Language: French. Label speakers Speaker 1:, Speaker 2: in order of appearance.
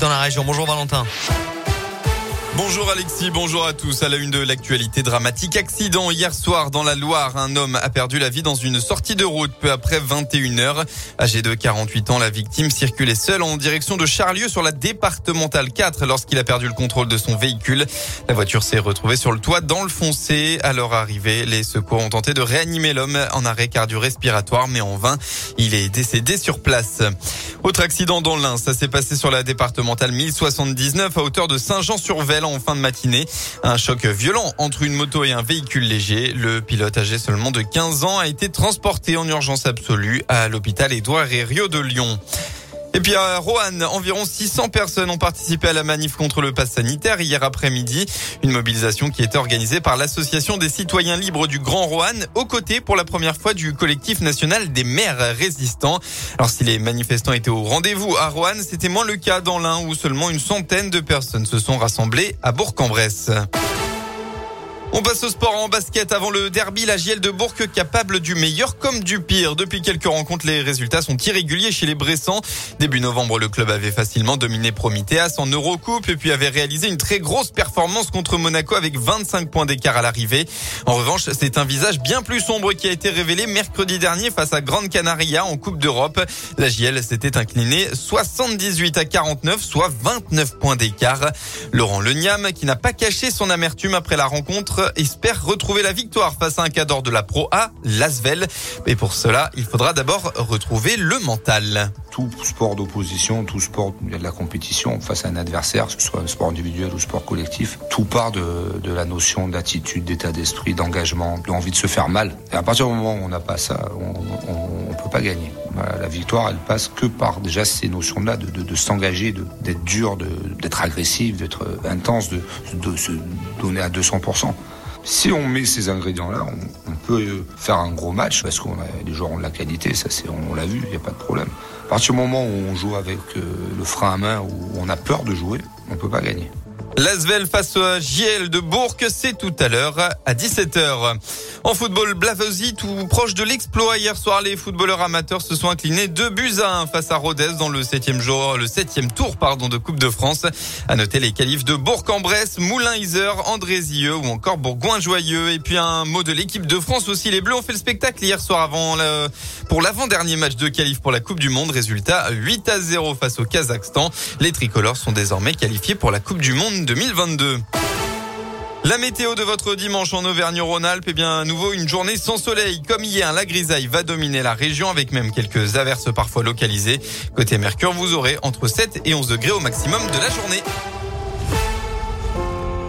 Speaker 1: dans la région. Bonjour Valentin.
Speaker 2: Bonjour Alexis, bonjour à tous. À la une de l'actualité dramatique, accident hier soir dans la Loire. Un homme a perdu la vie dans une sortie de route peu après 21 heures. Âgé de 48 ans, la victime circulait seule en direction de Charlieu sur la départementale 4 lorsqu'il a perdu le contrôle de son véhicule. La voiture s'est retrouvée sur le toit dans le foncé. À leur arrivée, les secours ont tenté de réanimer l'homme en arrêt cardio-respiratoire, mais en vain. Il est décédé sur place. Autre accident dans l'Ain, ça s'est passé sur la départementale 1079 à hauteur de Saint-Jean-sur-Velle en fin de matinée. Un choc violent entre une moto et un véhicule léger. Le pilote âgé seulement de 15 ans a été transporté en urgence absolue à l'hôpital Édouard Rio de Lyon. Et puis à Roanne, environ 600 personnes ont participé à la manif contre le pass sanitaire hier après-midi. Une mobilisation qui était organisée par l'Association des citoyens libres du Grand Roanne, aux côtés pour la première fois du collectif national des maires résistants. Alors si les manifestants étaient au rendez-vous à Roanne, c'était moins le cas dans l'un où seulement une centaine de personnes se sont rassemblées à Bourg-en-Bresse. On passe au sport en basket avant le derby. La GL de Bourg capable du meilleur comme du pire. Depuis quelques rencontres, les résultats sont irréguliers chez les Bressans. Début novembre, le club avait facilement dominé Promitheas en Eurocoupe et puis avait réalisé une très grosse performance contre Monaco avec 25 points d'écart à l'arrivée. En revanche, c'est un visage bien plus sombre qui a été révélé mercredi dernier face à Grande Canaria en Coupe d'Europe. La JL s'était inclinée 78 à 49, soit 29 points d'écart. Laurent Leniam, qui n'a pas caché son amertume après la rencontre, espère retrouver la victoire face à un cadre de la Pro A, Lasvel. Mais pour cela, il faudra d'abord retrouver le mental.
Speaker 3: Tout sport d'opposition, tout sport de la compétition face à un adversaire, que ce soit un sport individuel ou sport collectif, tout part de, la notion d'attitude, d'état d'esprit, d'engagement, de envie de se faire mal. Et à partir du moment où on n'a pas ça, on ne peut pas gagner. La victoire, elle passe que par déjà ces notions-là de, s'engager, d'être dur, d'être agressif, d'être intense, de se donner à 200%. Si on met ces ingrédients-là, on, peut faire un gros match parce qu'on a des joueurs ont de la qualité, ça c'est on, l'a vu, il n'y a pas de problème. À partir du moment où on joue avec euh, le frein à main, où on a peur de jouer, on peut pas gagner.
Speaker 2: L'Asvel face à JL de Bourg, c'est tout à l'heure à 17h. En football, Blavosi, tout proche de l'exploit. Hier soir, les footballeurs amateurs se sont inclinés 2 buts à 1 face à Rodez dans le septième jour, le septième tour, pardon, de Coupe de France. À noter les qualifs de Bourg-en-Bresse, Moulin-Iser, Andrézieux ou encore Bourgoin-Joyeux. Et puis un mot de l'équipe de France aussi. Les Bleus ont fait le spectacle hier soir avant le, pour l'avant-dernier match de qualif pour la Coupe du Monde. Résultat 8 à 0 face au Kazakhstan. Les tricolores sont désormais qualifiés pour la Coupe du Monde 2022. La météo de votre dimanche en Auvergne-Rhône-Alpes, eh bien, à nouveau une journée sans soleil. Comme hier, la grisaille va dominer la région avec même quelques averses parfois localisées. Côté Mercure, vous aurez entre 7 et 11 degrés au maximum de la journée.